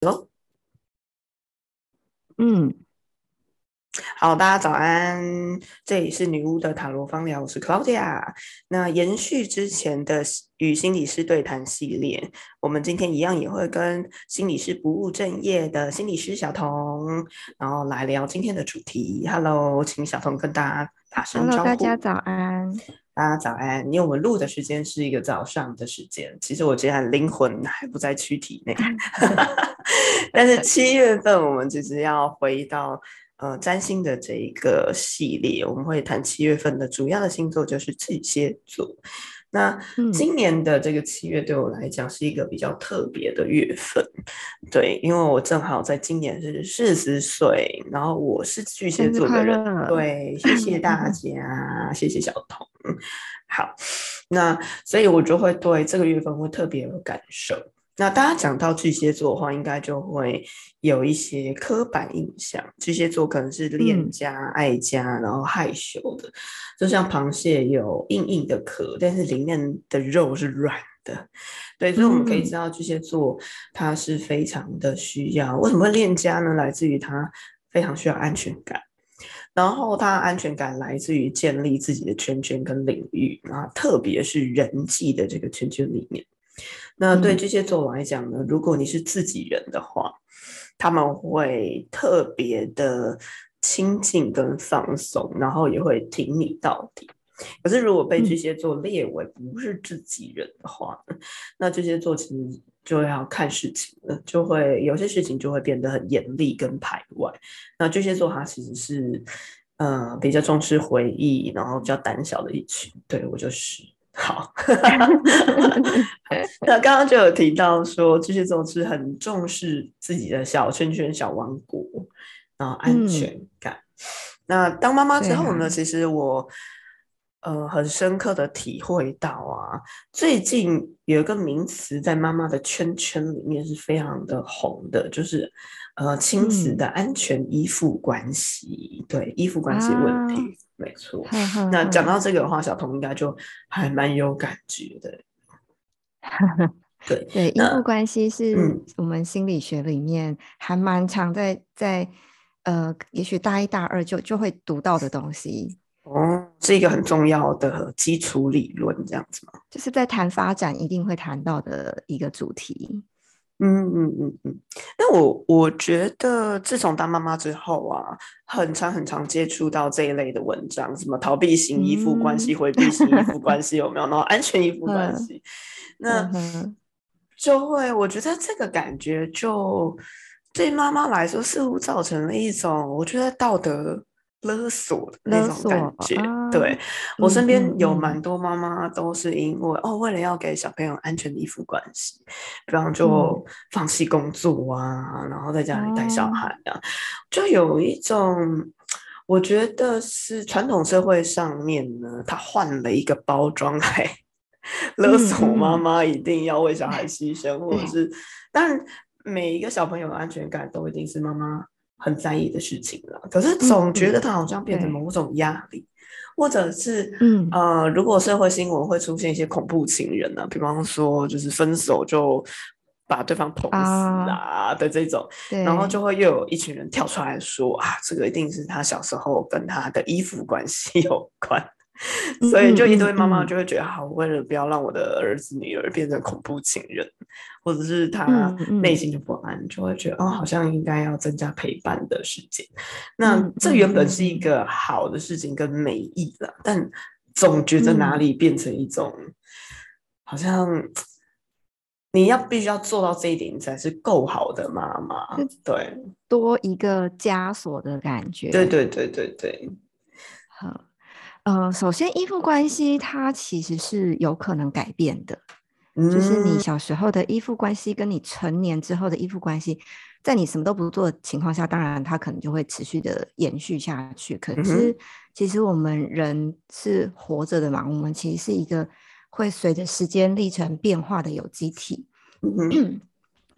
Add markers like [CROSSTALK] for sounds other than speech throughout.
喽，嗯，好，大家早安，这里是女巫的塔罗方疗，我是 Claudia。那延续之前的与心理师对谈系列，我们今天一样也会跟心理师不务正业的心理师小童，然后来聊今天的主题。Hello，请小童跟大家打声招呼。大家早安。大家早安，因为我们录的时间是一个早上的时间，其实我觉得灵魂还不在躯体内，[LAUGHS] 但是七月份我们其实要回到呃占星的这一个系列，我们会谈七月份的主要的星座就是巨蟹座。那今年的这个七月对我来讲是一个比较特别的月份，[LAUGHS] 对，因为我正好在今年是四十岁，然后我是巨蟹座的人，对，谢谢大家，谢谢小童。好，那所以我就会对这个月份会特别有感受。那大家讲到巨蟹座的话，应该就会有一些刻板印象。巨蟹座可能是恋家、爱家，然后害羞的，就像螃蟹有硬硬的壳，但是里面的肉是软的。对，所以我们可以知道巨蟹座它是非常的需要。为什么会恋家呢？来自于它非常需要安全感，然后他安全感来自于建立自己的圈圈跟领域啊，特别是人际的这个圈圈里面。那对巨蟹座来讲呢，如果你是自己人的话，他们会特别的亲近跟放松，然后也会挺你到底。可是如果被巨蟹座列为不是自己人的话，那巨蟹座其实就要看事情了，就会有些事情就会变得很严厉跟排外。那巨蟹座它其实是呃比较重视回忆，然后比较胆小的一群。对我就是。好，[LAUGHS] 那刚刚就有提到说，巨蟹座是很重视自己的小圈圈、小王国，然后安全感。那当妈妈之后呢？其实我呃很深刻的体会到啊，最近有一个名词在妈妈的圈圈里面是非常的红的，就是呃亲子的安全依附关系，对依附关系问题。没错，那讲到这个的话，小童应该就还蛮有感觉的。[LAUGHS] 对对，依附关系是我们心理学里面还蛮常在在呃，也许大一大二就就会读到的东西。哦，是一个很重要的基础理论，这样子吗？就是在谈发展一定会谈到的一个主题。嗯嗯嗯嗯，那我我觉得自从当妈妈之后啊，很常很常接触到这一类的文章，什么逃避型依附关系、回避型依附关系有没有？然后安全依附 [LAUGHS] 关系，那就会我觉得这个感觉就对妈妈来说似乎造成了一种我觉得道德。勒索的那种感觉，对我身边有蛮。多妈妈都是因为哦，为了要给小朋友安全的依附关系，比方就放弃工作啊，然后在家里带小孩。啊，就有一种我觉得是传统社会上面呢，他换了一个包装来勒索妈妈，一定要为小孩牺牲，或者是。当然每一个小朋友的安全感都一定是妈妈。很在意的事情了，可是总觉得他好像变成某种压力，或者是，嗯呃，如果社会新闻会出现一些恐怖情人呢，比方说就是分手就把对方捅死啊的这种，然后就会又有一群人跳出来说啊，这个一定是他小时候跟他的衣服关系有关。[LAUGHS] 所以，就一堆妈妈就会觉得，好，为了不要让我的儿子女儿变成恐怖情人，或者是他内心的不安，就会觉得，哦，好像应该要增加陪伴的时间。那这原本是一个好的事情跟美意了，但总觉得哪里变成一种，好像你要必须要做到这一点，才是够好的妈妈。对，多一个枷锁的感觉。对对对对对，好。呃，首先，依附关系它其实是有可能改变的，就是你小时候的依附关系，跟你成年之后的依附关系，在你什么都不做的情况下，当然它可能就会持续的延续下去。可是，其实我们人是活着的嘛，我们其实是一个会随着时间历程变化的有机体，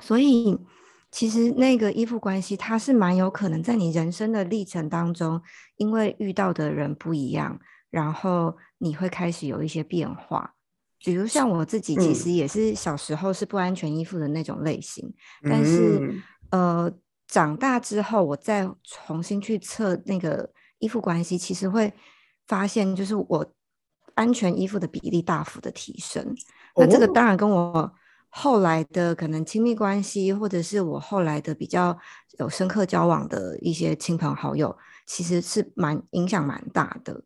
所以其实那个依附关系，它是蛮有可能在你人生的历程当中，因为遇到的人不一样。然后你会开始有一些变化，比如像我自己，其实也是小时候是不安全依附的那种类型，但是呃，长大之后我再重新去测那个依附关系，其实会发现就是我安全依附的比例大幅的提升。那这个当然跟我后来的可能亲密关系，或者是我后来的比较有深刻交往的一些亲朋好友，其实是蛮影响蛮大的。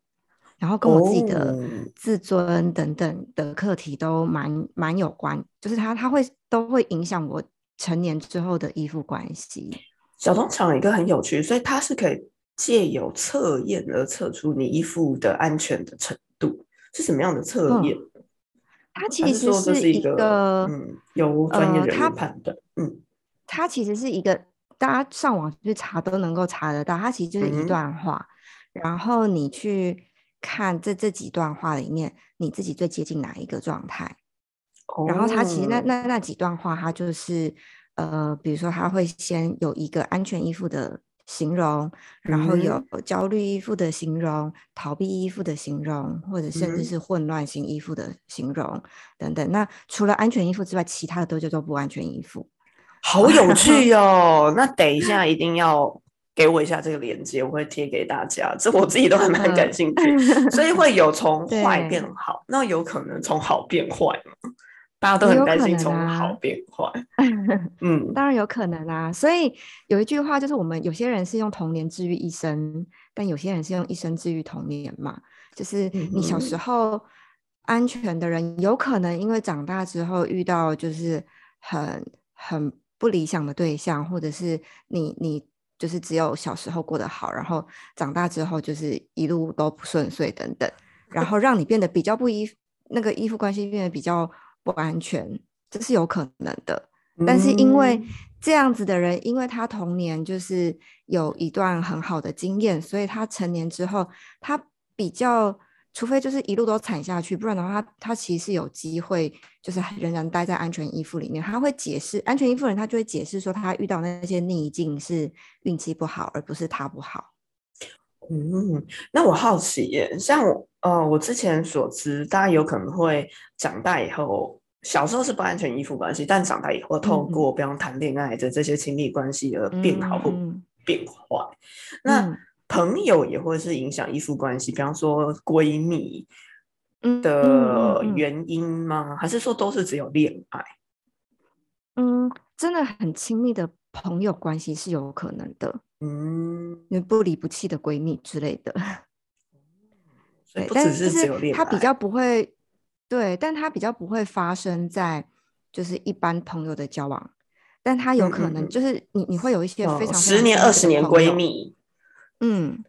然后跟我自己的自尊等等的课题都蛮蛮有关，就是它它会都会影响我成年之后的依附关系。小东讲了一个很有趣，所以它是可以借由测验而测出你依附的安全的程度是什么样的测验？它其实是一个嗯，由专业人员判断。嗯，它其实是一个大家上网去查都能够查得到，它其实就是一段话，然后你去。看这这几段话里面，你自己最接近哪一个状态？然后他其实那那那几段话，他就是呃，比如说他会先有一个安全依附的形容，然后有焦虑依附的形容，逃避依附的形容，或者甚至是混乱型依附的形容等等。那除了安全依附之外，其他的都叫做不安全依附。好有趣 [LAUGHS] 哦！那等一下一定要。给我一下这个链接，我会贴给大家。这我自己都还蛮感兴趣，所以会有从坏变好，[LAUGHS] 那有可能从好变坏吗？大家都很担心从好变坏。嗯，当然有可能啊。所以有一句话就是，我们有些人是用童年治愈一生，但有些人是用一生治愈童年嘛。就是你小时候安全的人，有可能因为长大之后遇到就是很很不理想的对象，或者是你你。就是只有小时候过得好，然后长大之后就是一路都不顺遂等等，然后让你变得比较不依那个依附关系变得比较不安全，这是有可能的。但是因为这样子的人，因为他童年就是有一段很好的经验，所以他成年之后他比较。除非就是一路都惨下去，不然的话，他他其实是有机会，就是仍然待在安全依附里面。他会解释，安全依附人他就会解释说，他遇到那些逆境是运气不好，而不是他不好。嗯，那我好奇耶，像我呃，我之前所知，大家有可能会长大以后，小时候是不安全依附关系，但长大以后透过不用谈恋爱的这些亲密关系而变好或变坏。那朋友也会是影响依附关系，比方说闺蜜的原因吗？还是说都是只有恋爱？嗯，真的很亲密的朋友关系是有可能的。嗯，不离不弃的闺蜜之类的。对，但是它比较不会，对，但它比较不会发生在就是一般朋友的交往，但它有可能就是你你会有一些非常十年二十年闺蜜。嗯，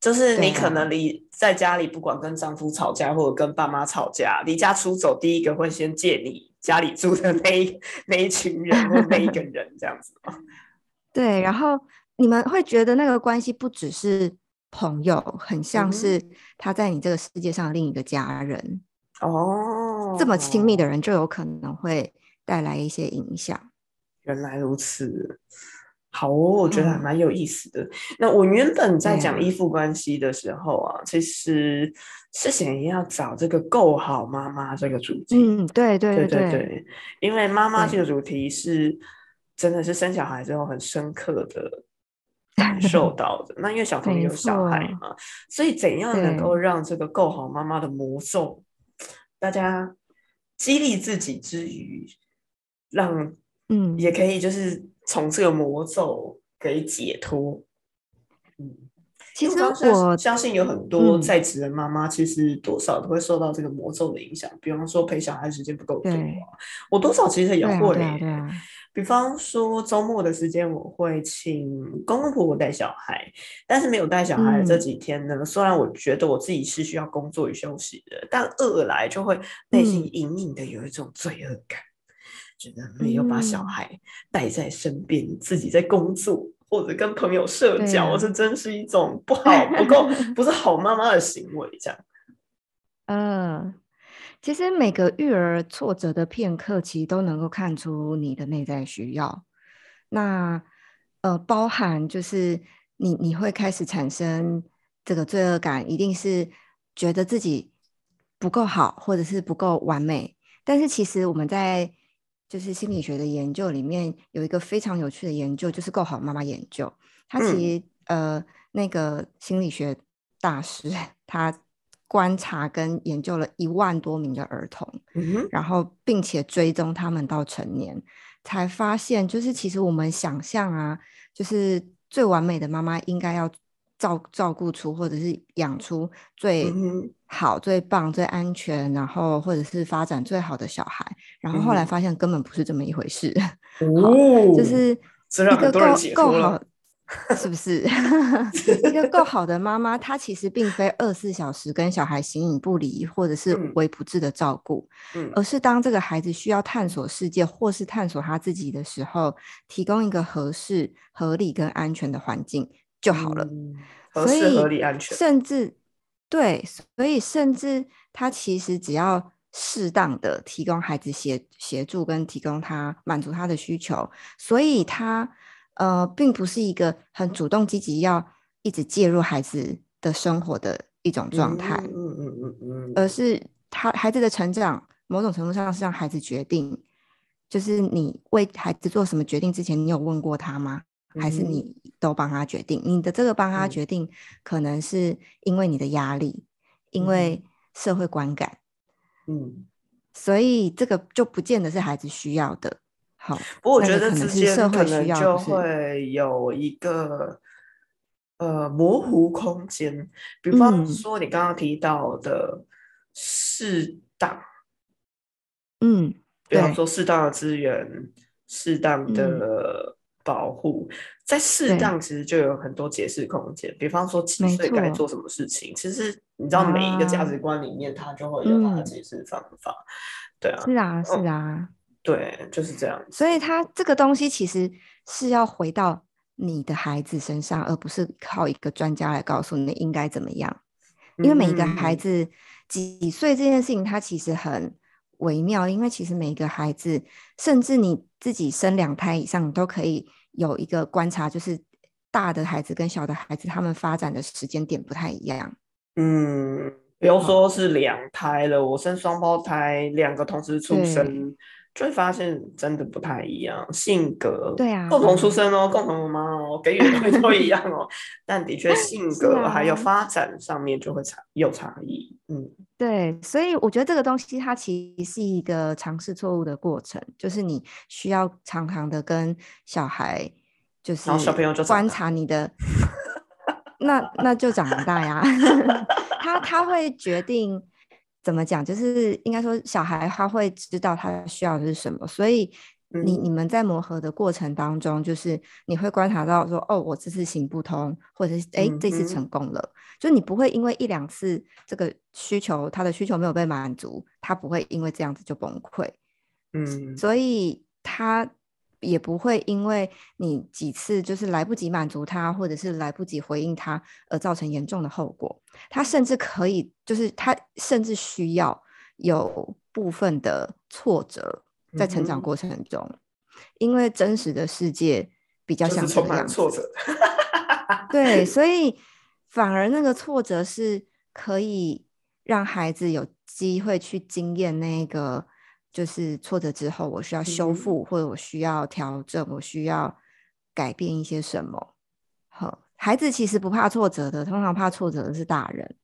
就是你可能离在家里，不管跟丈夫吵架或者跟爸妈吵架，离家出走，第一个会先借你家里住的那一那一群人或那一个人这样子吗？[LAUGHS] 对，然后你们会觉得那个关系不只是朋友，很像是他在你这个世界上另一个家人哦。这么亲密的人，就有可能会带来一些影响。原来如此。好哦，我觉得还蛮有意思的。那我原本在讲依附关系的时候啊，其实是想要找这个够好妈妈这个主题。嗯，对对对对，因为妈妈这个主题是真的是生小孩之后很深刻的感受 [LAUGHS] 到的。那因为小朋友有小孩嘛，所以怎样能够让这个够好妈妈的魔咒，大家激励自己之余，让嗯也可以就是。从这个魔咒给解脱，嗯，其实我相信有很多在职的妈妈，其实多少都会受到这个魔咒的影响。比方说陪小孩时间不够多，我多少其实也会。比方说周末的时间，我会请公公婆婆带小孩，但是没有带小孩这几天呢，虽然我觉得我自己是需要工作与休息的，但饿来就会内心隐隐的有一种罪恶感。觉得没有把小孩带在身边，自己在工作或者跟朋友社交，这真是一种不好、不够、[LAUGHS] 不是好妈妈的行为。这样，嗯，其实每个育儿挫折的片刻，其实都能够看出你的内在需要。那呃，包含就是你你会开始产生这个罪恶感，一定是觉得自己不够好，或者是不够完美。但是其实我们在就是心理学的研究里面有一个非常有趣的研究，就是够好妈妈研究。他其实呃那个心理学大师他观察跟研究了一万多名的儿童，然后并且追踪他们到成年，才发现就是其实我们想象啊，就是最完美的妈妈应该要照照顾出或者是养出最好、最棒、最安全，然后或者是发展最好的小孩。然后后来发现根本不是这么一回事，[LAUGHS] 哦，就是一个够够好。是不是 [LAUGHS] 一个够好的妈妈？她其实并非二十四小时跟小孩形影不离，或者是无微不至的照顾，而是当这个孩子需要探索世界或是探索他自己的时候，提供一个合适、合理跟安全的环境就好了。合适、合理、安全，甚至对，所以甚至他其实只要适当的提供孩子协协助跟提供他满足他的需求，所以他。呃，并不是一个很主动积极要一直介入孩子的生活的一种状态，嗯嗯嗯嗯，而是他孩子的成长，某种程度上是让孩子决定，就是你为孩子做什么决定之前，你有问过他吗？还是你都帮他决定？你的这个帮他决定，可能是因为你的压力，因为社会观感，嗯，所以这个就不见得是孩子需要的。好，不过我觉得之间可能就会有一个呃模糊空间，比方说你刚刚提到的适当，嗯，比方说适当的资源、适当的保护，在适当其实就有很多解释空间。比方说几岁该做什么事情，其实你知道每一个价值观里面，它就会有它的解释方法。对啊，是啊，是啊。对，就是这样。所以，他这个东西其实是要回到你的孩子身上，而不是靠一个专家来告诉你应该怎么样。因为每一个孩子几岁这件事情，它其实很微妙。因为其实每一个孩子，甚至你自己生两胎以上，都可以有一个观察，就是大的孩子跟小的孩子，他们发展的时间点不太一样。嗯，比如说是两胎了，我生双胞胎，两个同时出生。就会发现真的不太一样，性格对啊，共同出生哦，共同妈哦，给予的东西都一样哦，[LAUGHS] 但的确性格还有发展上面就会差有差异。嗯，对，所以我觉得这个东西它其实是一个尝试错误的过程，就是你需要常常的跟小孩，就是小朋友就观察你的，那那就长大呀 [LAUGHS] [LAUGHS] 他他会决定。怎么讲？就是应该说，小孩他会知道他需要的是什么，所以你你们在磨合的过程当中，就是你会观察到说，哦，我这次行不通，或者是哎，这次成功了，就你不会因为一两次这个需求，他的需求没有被满足，他不会因为这样子就崩溃，嗯，所以他。也不会因为你几次就是来不及满足他，或者是来不及回应他而造成严重的后果。他甚至可以，就是他甚至需要有部分的挫折在成长过程中，因为真实的世界比较像这样挫折。对，所以反而那个挫折是可以让孩子有机会去经验那个。就是挫折之后，我需要修复，或者我需要调整，我需要改变一些什么。好，孩子其实不怕挫折的，通常怕挫折的是大人。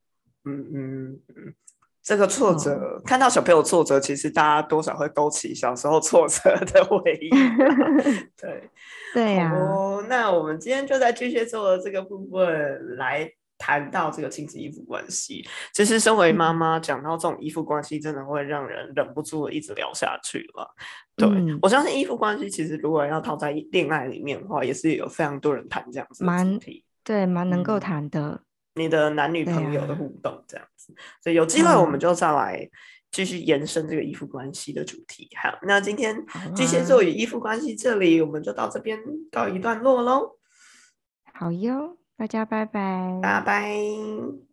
嗯嗯嗯，这个挫折，看到小朋友挫折，其实大家多少会勾起小时候挫折的回忆。[LAUGHS] 对 [LAUGHS] 对呀。哦，那我们今天就在巨蟹座的这个部分来。谈到这个亲子依附关系，其实身为妈妈讲到这种依附关系，真的会让人忍不住一直聊下去了。对我相信依附关系，其实如果要套在恋爱里面的话，也是有非常多人谈这样子的主题。对，蛮能够谈的。你的男女朋友的互动这样子，所以有机会我们就再来继续延伸这个依附关系的主题。好，那今天巨蟹座与依附关系这里，我们就到这边告一段落喽。好哟。大家拜拜，拜拜。